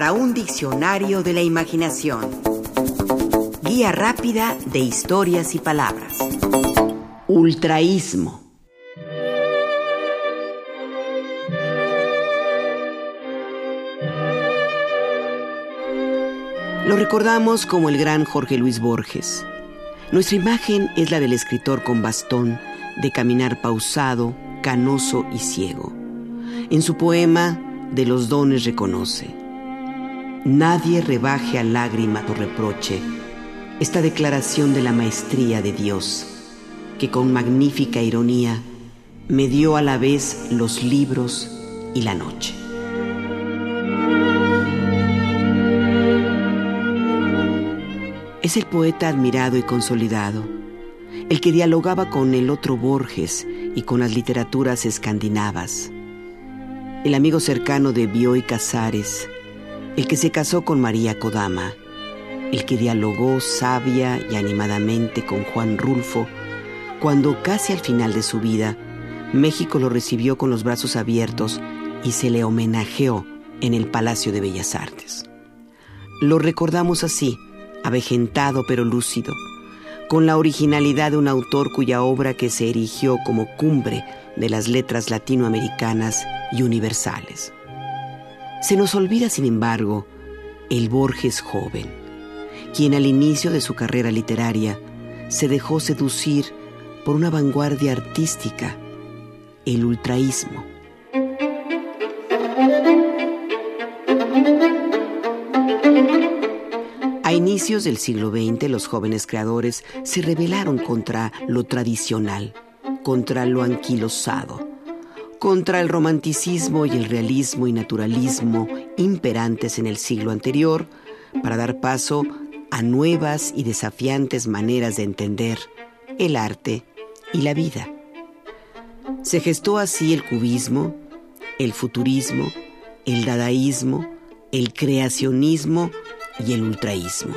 para un diccionario de la imaginación. Guía rápida de historias y palabras. Ultraísmo. Lo recordamos como el gran Jorge Luis Borges. Nuestra imagen es la del escritor con bastón, de caminar pausado, canoso y ciego. En su poema, De los dones reconoce. Nadie rebaje a lágrima tu reproche esta declaración de la maestría de Dios, que con magnífica ironía me dio a la vez los libros y la noche. Es el poeta admirado y consolidado, el que dialogaba con el otro Borges y con las literaturas escandinavas, el amigo cercano de Bioy Casares, el que se casó con María Kodama, el que dialogó sabia y animadamente con Juan Rulfo, cuando casi al final de su vida, México lo recibió con los brazos abiertos y se le homenajeó en el Palacio de Bellas Artes. Lo recordamos así, avejentado pero lúcido, con la originalidad de un autor cuya obra que se erigió como cumbre de las letras latinoamericanas y universales. Se nos olvida, sin embargo, el Borges joven, quien al inicio de su carrera literaria se dejó seducir por una vanguardia artística, el ultraísmo. A inicios del siglo XX, los jóvenes creadores se rebelaron contra lo tradicional, contra lo anquilosado, contra el romanticismo y el realismo y naturalismo imperantes en el siglo anterior, para dar paso a nuevas y desafiantes maneras de entender el arte y la vida. Se gestó así el cubismo, el futurismo, el dadaísmo, el creacionismo y el ultraísmo.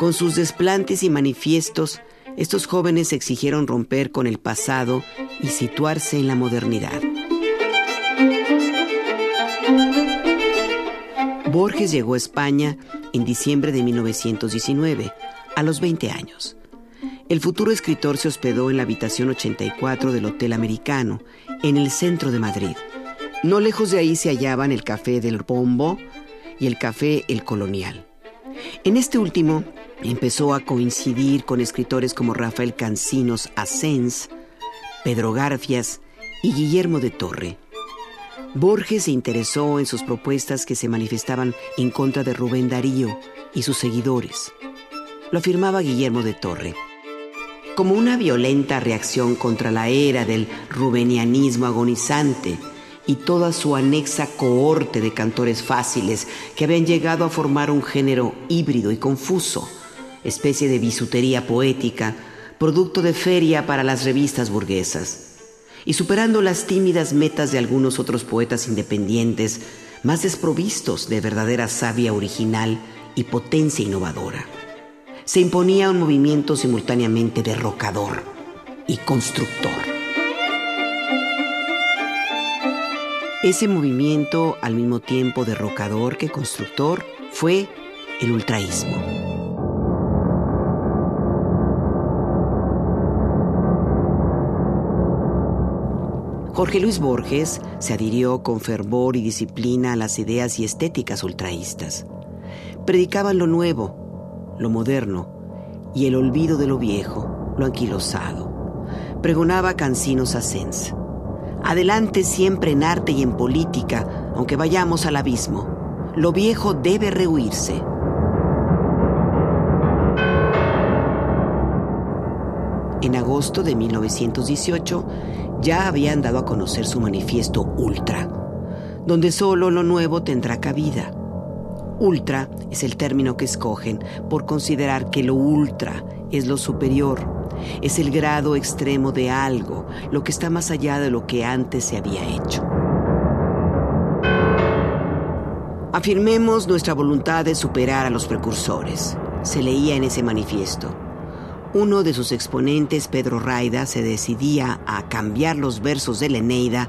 Con sus desplantes y manifiestos, estos jóvenes exigieron romper con el pasado y situarse en la modernidad. Borges llegó a España en diciembre de 1919, a los 20 años. El futuro escritor se hospedó en la habitación 84 del Hotel Americano, en el centro de Madrid. No lejos de ahí se hallaban el Café del Bombo y el Café El Colonial. En este último empezó a coincidir con escritores como Rafael Cancinos Asens, Pedro Garfias y Guillermo de Torre. Borges se interesó en sus propuestas que se manifestaban en contra de Rubén Darío y sus seguidores. Lo afirmaba Guillermo de Torre. Como una violenta reacción contra la era del rubenianismo agonizante, y toda su anexa cohorte de cantores fáciles que habían llegado a formar un género híbrido y confuso, especie de bisutería poética, producto de feria para las revistas burguesas, y superando las tímidas metas de algunos otros poetas independientes, más desprovistos de verdadera savia original y potencia innovadora. Se imponía un movimiento simultáneamente derrocador y constructor. Ese movimiento, al mismo tiempo derrocador que constructor, fue el ultraísmo. Jorge Luis Borges se adhirió con fervor y disciplina a las ideas y estéticas ultraístas. Predicaban lo nuevo, lo moderno y el olvido de lo viejo, lo anquilosado. Pregonaba Cancinos Asens Adelante siempre en arte y en política, aunque vayamos al abismo. Lo viejo debe rehuirse. En agosto de 1918 ya habían dado a conocer su manifiesto Ultra, donde solo lo nuevo tendrá cabida. Ultra es el término que escogen por considerar que lo ultra es lo superior es el grado extremo de algo, lo que está más allá de lo que antes se había hecho. Afirmemos nuestra voluntad de superar a los precursores, se leía en ese manifiesto. Uno de sus exponentes, Pedro Raida, se decidía a cambiar los versos de la Eneida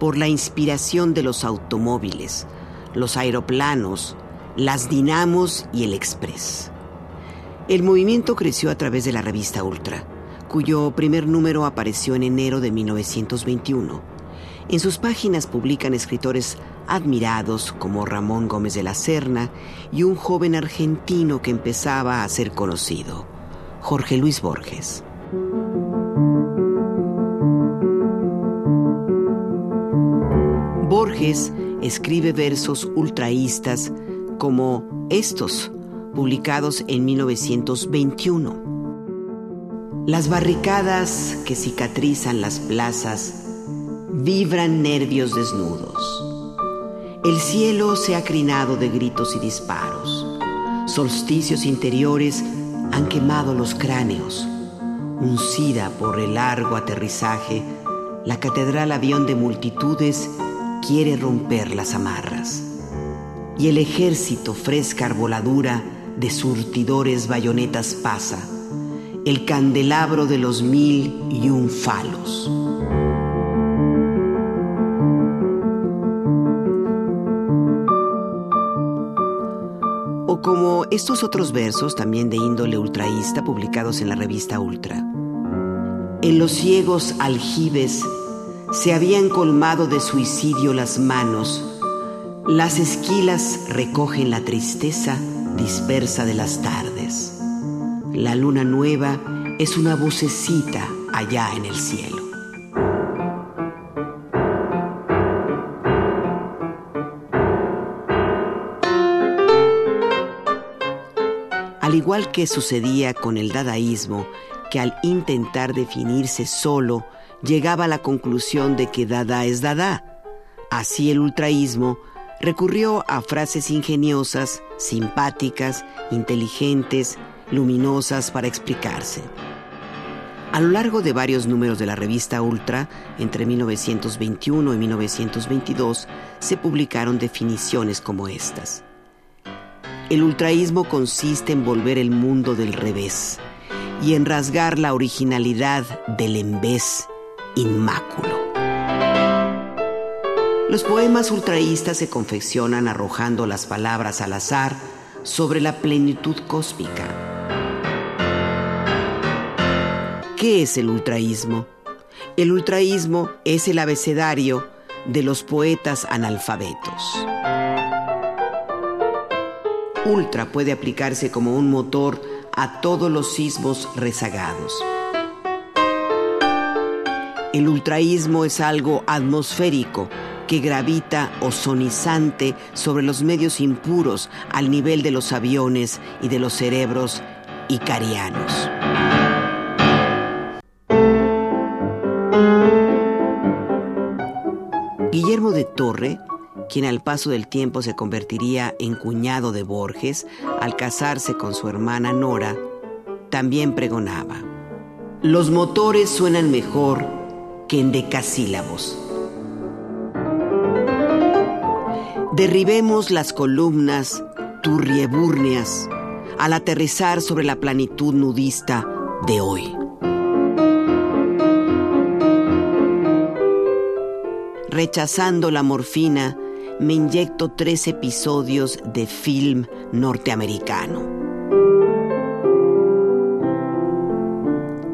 por la inspiración de los automóviles, los aeroplanos, las dinamos y el express. El movimiento creció a través de la revista Ultra, cuyo primer número apareció en enero de 1921. En sus páginas publican escritores admirados como Ramón Gómez de la Serna y un joven argentino que empezaba a ser conocido, Jorge Luis Borges. Borges escribe versos ultraístas como estos, publicados en 1921. Las barricadas que cicatrizan las plazas vibran nervios desnudos. El cielo se ha crinado de gritos y disparos. Solsticios interiores han quemado los cráneos. Uncida por el largo aterrizaje, la catedral avión de multitudes quiere romper las amarras. Y el ejército fresca arboladura de surtidores bayonetas pasa, el candelabro de los mil y un falos. Como estos otros versos, también de índole ultraísta, publicados en la revista Ultra. En los ciegos aljibes se habían colmado de suicidio las manos, las esquilas recogen la tristeza dispersa de las tardes. La luna nueva es una vocecita allá en el cielo. Al igual que sucedía con el dadaísmo, que al intentar definirse solo, llegaba a la conclusión de que Dada es Dada. Así el ultraísmo recurrió a frases ingeniosas, simpáticas, inteligentes, luminosas para explicarse. A lo largo de varios números de la revista Ultra, entre 1921 y 1922, se publicaron definiciones como estas. El ultraísmo consiste en volver el mundo del revés y en rasgar la originalidad del embés inmáculo. Los poemas ultraístas se confeccionan arrojando las palabras al azar sobre la plenitud cósmica. ¿Qué es el ultraísmo? El ultraísmo es el abecedario de los poetas analfabetos. Ultra puede aplicarse como un motor a todos los sismos rezagados. El ultraísmo es algo atmosférico que gravita ozonizante sobre los medios impuros al nivel de los aviones y de los cerebros icarianos. Guillermo de Torre, quien al paso del tiempo se convertiría en cuñado de Borges al casarse con su hermana Nora, también pregonaba, los motores suenan mejor que en decasílabos. Derribemos las columnas turriebúrneas al aterrizar sobre la planitud nudista de hoy. Rechazando la morfina, me inyecto tres episodios de film norteamericano.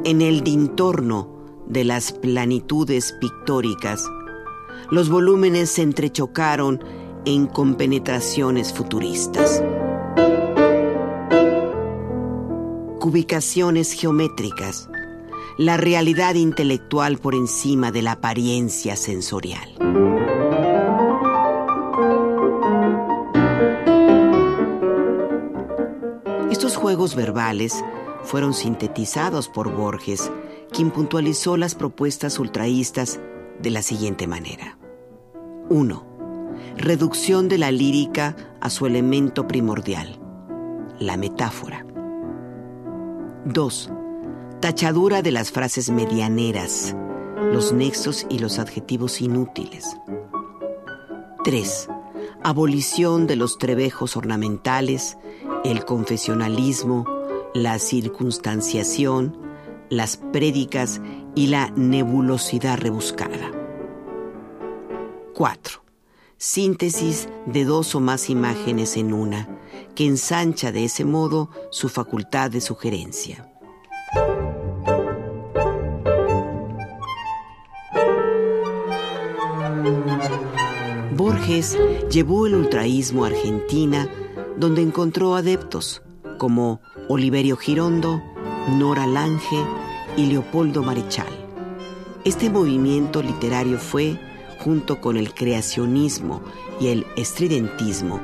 En el dintorno de las planitudes pictóricas, los volúmenes se entrechocaron en compenetraciones futuristas. Cubicaciones geométricas, la realidad intelectual por encima de la apariencia sensorial. Juegos verbales fueron sintetizados por Borges quien puntualizó las propuestas ultraístas de la siguiente manera. 1. Reducción de la lírica a su elemento primordial, la metáfora. 2. Tachadura de las frases medianeras, los nexos y los adjetivos inútiles. 3. Abolición de los trebejos ornamentales, el confesionalismo, la circunstanciación, las prédicas y la nebulosidad rebuscada. 4. síntesis de dos o más imágenes en una, que ensancha de ese modo su facultad de sugerencia. Borges llevó el ultraísmo a Argentina, donde encontró adeptos como Oliverio Girondo, Nora Lange y Leopoldo Marechal. Este movimiento literario fue, junto con el creacionismo y el estridentismo,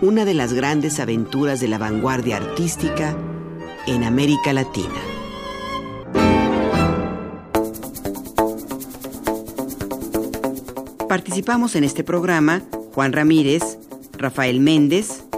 una de las grandes aventuras de la vanguardia artística en América Latina. Participamos en este programa Juan Ramírez, Rafael Méndez,